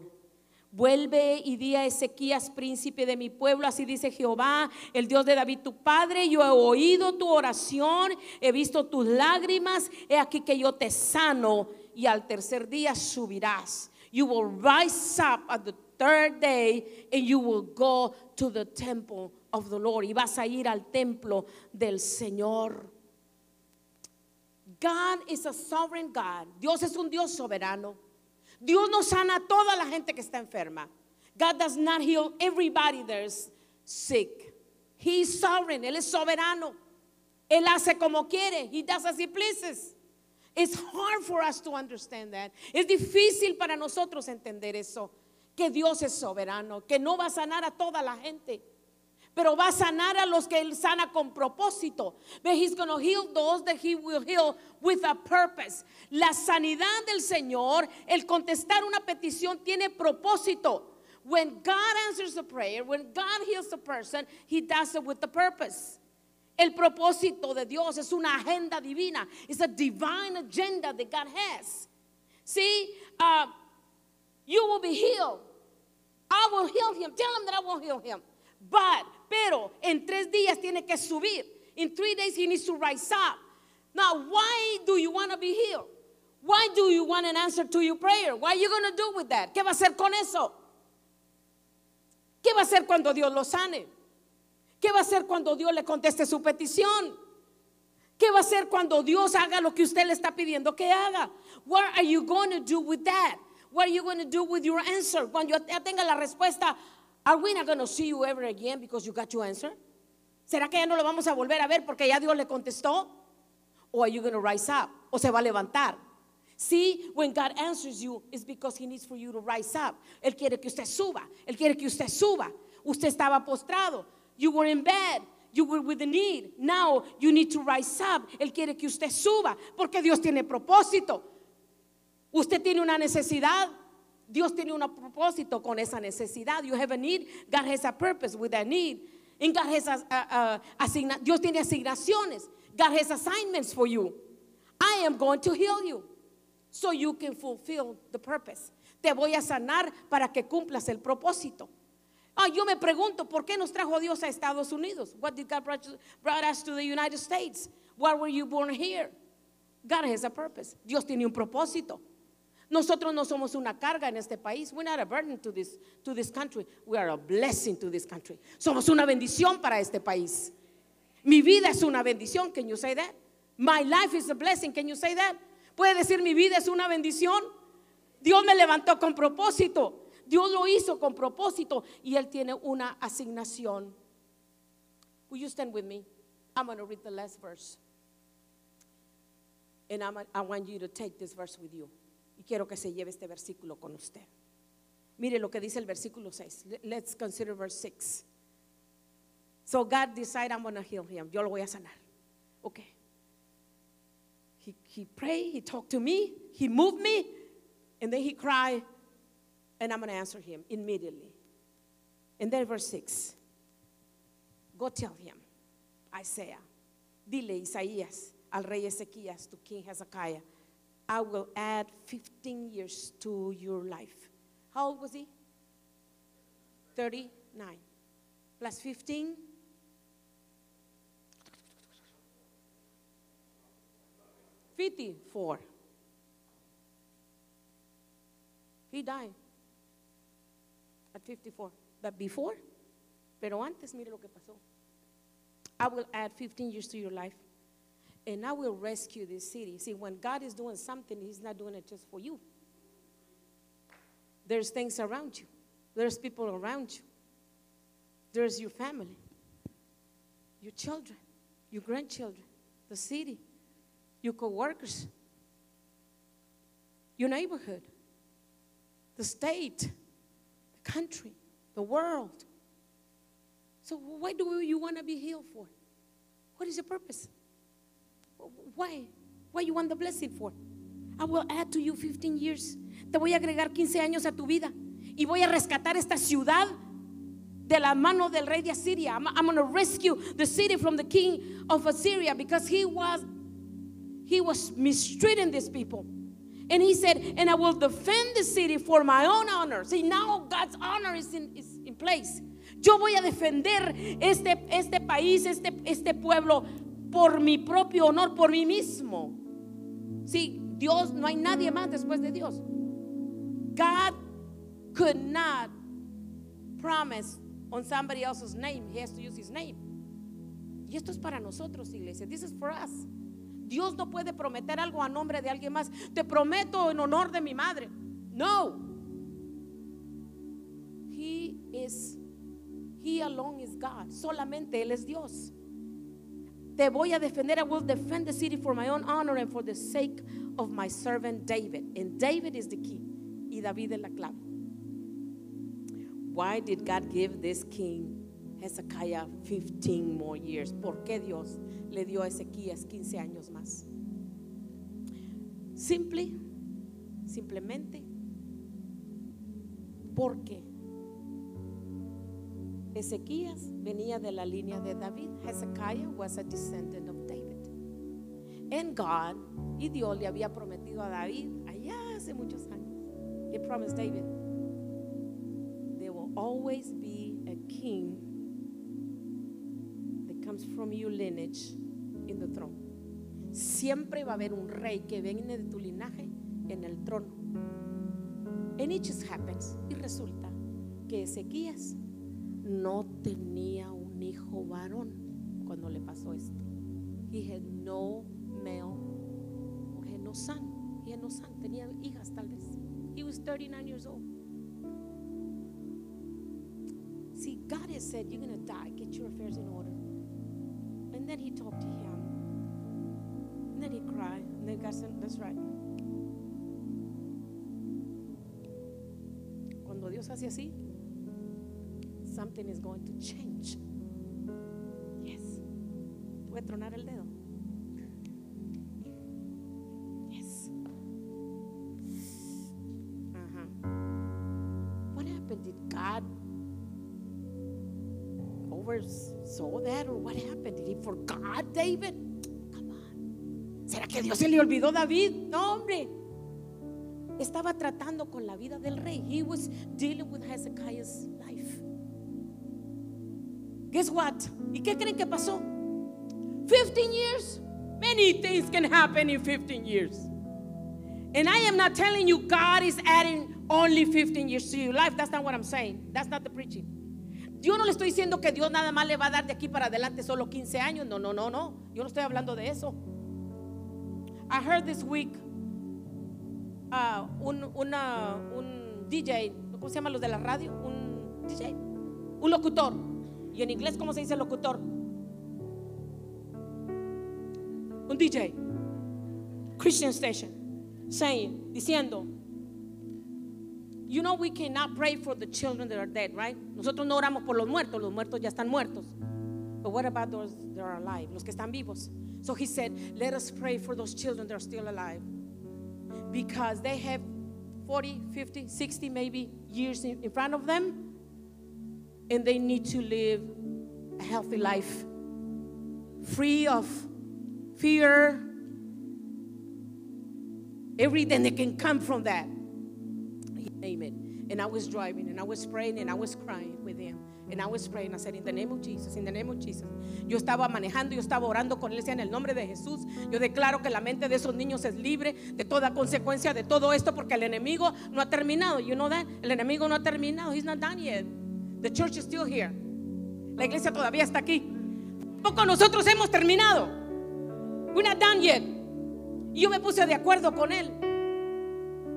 Vuelve y di a Ezequías, príncipe de mi pueblo, así dice Jehová, el Dios de David tu padre, yo he oído tu oración, he visto tus lágrimas, he aquí que yo te sano y al tercer día subirás. You will rise up at the third day and you will go to the temple of the Lord. Y vas a ir al templo del Señor. God is a sovereign God. Dios es un Dios soberano. Dios no sana a toda la gente que está enferma. God does not heal everybody that is sick. He is sovereign. Él es soberano. Él hace como quiere. He does as he pleases. It's hard for us to understand that. Es difícil para nosotros entender eso. Que Dios es soberano. Que no va a sanar a toda la gente. Pero va a sanar a los que Él sana con propósito. But He's going to heal those that He will heal with a purpose. La sanidad del Señor, el contestar una petición tiene propósito. When God answers a prayer, when God heals a person, He does it with the purpose. El propósito de Dios es una agenda divina. It's a divine agenda that God has. See, uh, you will be healed. I will heal him. Tell him that I will heal him. But, pero, en tres días tiene que subir. In three days he needs to rise up. Now, why do you want to be healed? Why do you want an answer to your prayer? What are you going to do with that? ¿Qué va a hacer con eso? ¿Qué va a hacer cuando Dios lo sane? ¿Qué va a hacer cuando Dios le conteste su petición? ¿Qué va a hacer cuando Dios haga lo que usted le está pidiendo que haga? What are you going to do with that? What are you going to do with your answer? Cuando ya tenga la respuesta, are we not going to see you ever again because you got your answer? ¿Será que ya no lo vamos a volver a ver porque ya Dios le contestó? Or are you going to rise up? ¿O se va a levantar? See, when God answers you, it's because He needs for you to rise up. Él quiere que usted suba. Él quiere que usted suba. Usted estaba postrado. You were in bed. you were with the need. Now you need to rise up. Él quiere que usted suba porque Dios tiene propósito. Usted tiene una necesidad. Dios tiene un propósito con esa necesidad. You have a need. God has a purpose with that need. And God has a, a- Dios tiene asignaciones. God has assignments for you. I am going to heal you so you can fulfill the purpose. Te voy a sanar para que cumplas el propósito. Ah, yo me pregunto, ¿por qué nos trajo Dios a Estados Unidos? What did God brought us to the United States? Why were you born here? God has a purpose. Dios tiene un propósito. Nosotros no somos una carga en este país. We're not a burden to this, to this country. We are a blessing to this country. Somos una bendición para este país. Mi vida es una bendición. Can you say that? My life is a blessing. Can you say that? Puede decir mi vida es una bendición. Dios me levantó con propósito. Dios lo hizo con propósito y Él tiene una asignación. Will you stand with me? I'm going to read the last verse. And I'm, I want you to take this verse with you. Y quiero que se lleve este versículo con usted. Mire lo que dice el versículo 6. Let- Let's consider verse 6. So God decided I'm going to heal him. Yo lo voy a sanar. Okay. He, he prayed, he talked to me, he moved me, and then he cried, and I'm going to answer him immediately. And then verse 6. Go tell him, Isaiah, dile Isaías al rey Ezequías, to King Hezekiah, I will add 15 years to your life. How old was he? 39. Plus 15. Fifty-four. He died at 54. But before, pero antes, mire lo que pasó. I will add 15 years to your life, and I will rescue this city. See, when God is doing something, He's not doing it just for you. There's things around you, there's people around you, there's your family, your children, your grandchildren, the city, your co workers, your neighborhood, the state, the country, the world. So, why do you want to be healed for? What is your purpose? Why? Why you want the blessing for? I will add to you 15 years. Te voy a agregar 15 años a tu vida. Y voy a rescatar esta ciudad de la mano del rey de Asiria. I'm, I'm going to rescue the city from the king of Assyria because he was he was mistreating these people. And he said, and I will defend the city for my own honor. See, now God's honor is in, is in place. Yo voy a defender este, este país, este, este pueblo, por mi propio honor, por mí mismo. Sí, Dios, no hay nadie más después de Dios. God could not promise on somebody else's name. He has to use his name. Y esto es para nosotros, iglesia. This is for us. Dios no puede prometer algo a nombre de alguien más. Te prometo en honor de mi madre. No. He is, He alone is God. Solamente Él es Dios. Te voy a defender. I will defend the city for my own honor and for the sake of my servant David. And David is the key. Y David es la clave. Why did God give this king Hezekiah 15 more years? ¿Por qué Dios le dio a Ezequías 15 años más? Simple, simplemente porque Ezequías venía de la línea de David. Hezekiah was a descendant of David. And God, y Dios le había prometido a David allá hace muchos años. He promised David, there will always be a king that comes from your lineage in the throne. Siempre va a haber un rey que viene de tu linaje en el trono. And it just happens. Y resulta que Ezequías no tenía un hijo varón cuando le pasó esto. He had no male, or had no son. He had no son. Tenía hijas tal vez. He was 39 years old. See, God has said, You're going to die. Get your affairs in order. And then he talked to him. And then he cried. And then God said, That's right. Cuando Dios hace así, something is going to change. Yes. puede tronar el dedo. Yes. Ajá. What happened? Did God oversaw that or what happened? Did he forgot David? Come on. ¿Será que Dios se le olvidó David? No, hombre. Estaba tratando con la vida del rey. He was dealing with Hezekiah's life. Guess what? ¿Y qué creen que pasó? 15 years? Many things can happen in 15 years. And I am not telling you God is adding only 15 years to your life. That's not what I'm saying. That's not the preaching. Yo no le estoy diciendo que Dios nada más le va a dar de aquí para adelante solo 15 años. No, no, no, no. Yo no estoy hablando de eso. I heard this week uh, un, una, un DJ, ¿cómo se llama los de la radio? Un DJ, un locutor. Y en inglés, ¿cómo se dice locutor? Un DJ, Christian station, saying, diciendo, you know we cannot pray for the children that are dead, right? Nosotros no oramos por los muertos, los muertos ya están muertos. But what about those that are alive, los que están vivos? So he said, let us pray for those children that are still alive. Because they have 40, 50, 60 maybe years in, in front of them. And they need to live a healthy life. Free of fear. Everything that can come from that. Amen. And I was driving and I was praying and I was crying with him. And I was praying. I said, In the name of Jesus, in the name of Jesus. Yo estaba manejando, yo estaba orando con él. Decía, en el nombre de Jesús, yo declaro que la mente de esos niños es libre de toda consecuencia de todo esto, porque el enemigo no ha terminado. You know that? El enemigo no ha terminado. He's not done yet. The church is still here. La iglesia todavía está aquí. Poco nosotros hemos terminado. We're not done yet. Y yo me puse de acuerdo con él.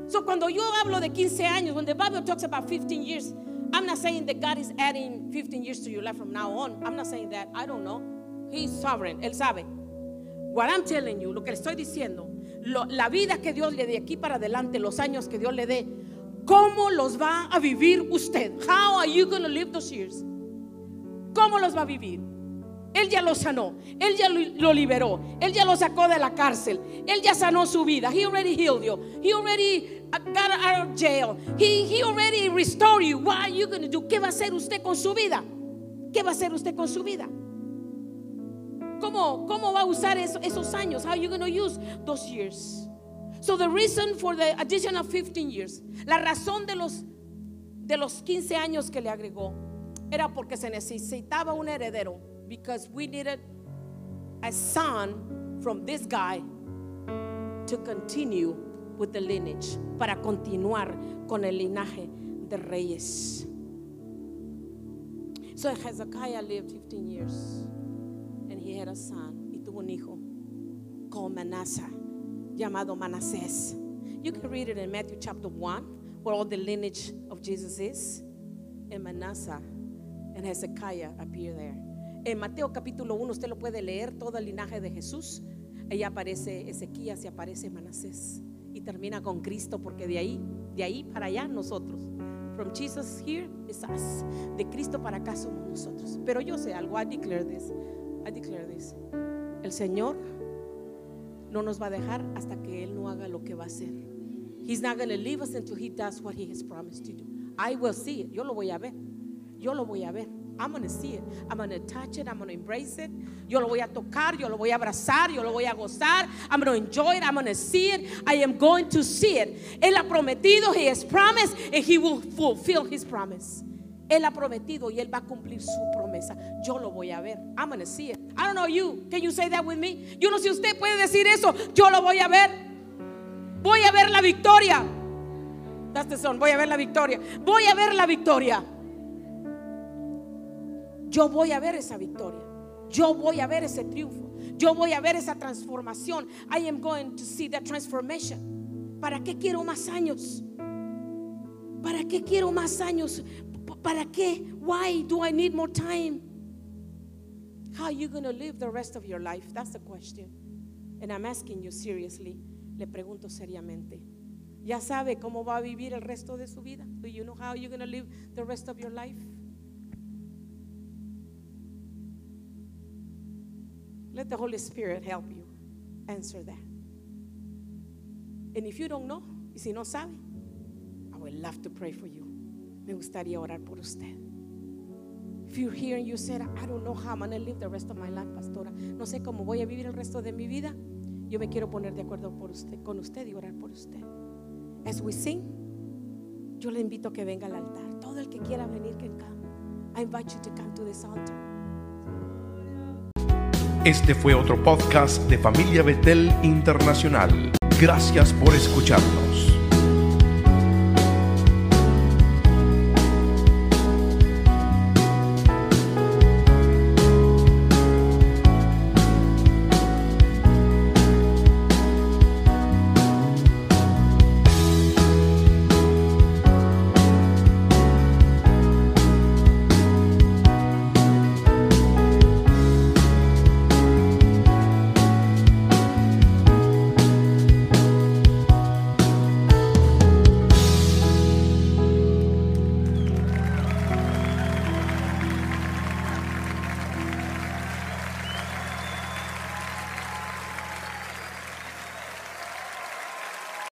So cuando yo hablo de 15 años, when the Bible talks about 15 years, I'm not saying that God is adding 15 years to your life from now on. I'm not saying that. I don't know. He's sovereign. Él sabe. What I'm telling you, lo que le estoy diciendo, la vida que Dios le dé aquí para adelante, los años que Dios le dé, ¿cómo los va a vivir usted? How are you going to live those years? ¿Cómo los va a vivir? Él ya lo sanó, Él ya lo, liberó, Él ya lo sacó de la cárcel, Él ya sanó su vida. He already healed you. He already got out of jail. He, he already restored you. What are you going to do? ¿Qué va a hacer usted con su vida? ¿Qué va a hacer usted con su vida? ¿Cómo, cómo va a usar eso, esos años? How are you going to use those years? So the reason for the addition of 15 years, la razón de los de los 15 años que le agregó era porque se necesitaba un heredero because we needed a son from this guy to continue with the lineage, para continuar con el linaje de reyes. So Hezekiah lived 15 years and he had a son y tuvo un hijo called Manasseh, llamado Manasés. You can read it in Matthew chapter 1, where all the lineage of Jesus is. And Manasseh and Hezekiah appear there. En Mateo capítulo 1 usted lo puede leer, todo el linaje de Jesús. Ahí aparece Ezequías y aparece Manasés. Y termina con Cristo porque de ahí, de ahí para allá nosotros. From Jesus here is us. De Cristo para acá somos nosotros. Pero yo sé algo, I declare this. I declare this. El Señor no nos va a dejar hasta que Él no haga lo que va a hacer. He's not going to leave us until He does what He has promised to do. I will see it. Yo lo voy a ver. Yo lo voy a ver. I'm going to see it. I'm going to touch it. I'm going to embrace it. Yo lo voy a tocar. Yo lo voy a abrazar. Yo lo voy a gozar. I'm going to enjoy it. I'm going to see it. I am going to see it. Él ha prometido. He has promised. And He will fulfill His promise. Él ha prometido y Él va a cumplir su promesa. Yo lo voy a ver. I'm going to see it. I don't know you. Can you say that with me? Yo no sé si usted puede decir eso. Yo lo voy a ver. Voy a ver la victoria. That's the song. Voy a ver la victoria. Voy a ver la victoria. Yo voy a ver esa victoria. Yo voy a ver ese triunfo. Yo voy a ver esa transformación. I am going to see that transformation. ¿Para qué quiero más años? ¿Para qué quiero más años? ¿Para qué? Why do I need more time? How are you going to live the rest of your life? That's the question. And I'm asking you seriously. Le pregunto seriamente. ¿Ya sabe cómo va a vivir el resto de su vida? Do you know how you're going to live the rest of your life? Let the Holy Spirit help you answer that. And if you don't know, y si no sabe, I would love to pray for you. Me gustaría orar por usted. If you're here and you said, I don't know how I'm going to live the rest of my life, pastora. No sé cómo voy a vivir el resto de mi vida. Yo me quiero poner de acuerdo por usted, con usted y orar por usted. As we sing, yo le invito a que venga al altar. Todo el que quiera venir, que come. I invite you to come to this altar. Este fue otro podcast de Familia Betel Internacional. Gracias por escucharnos.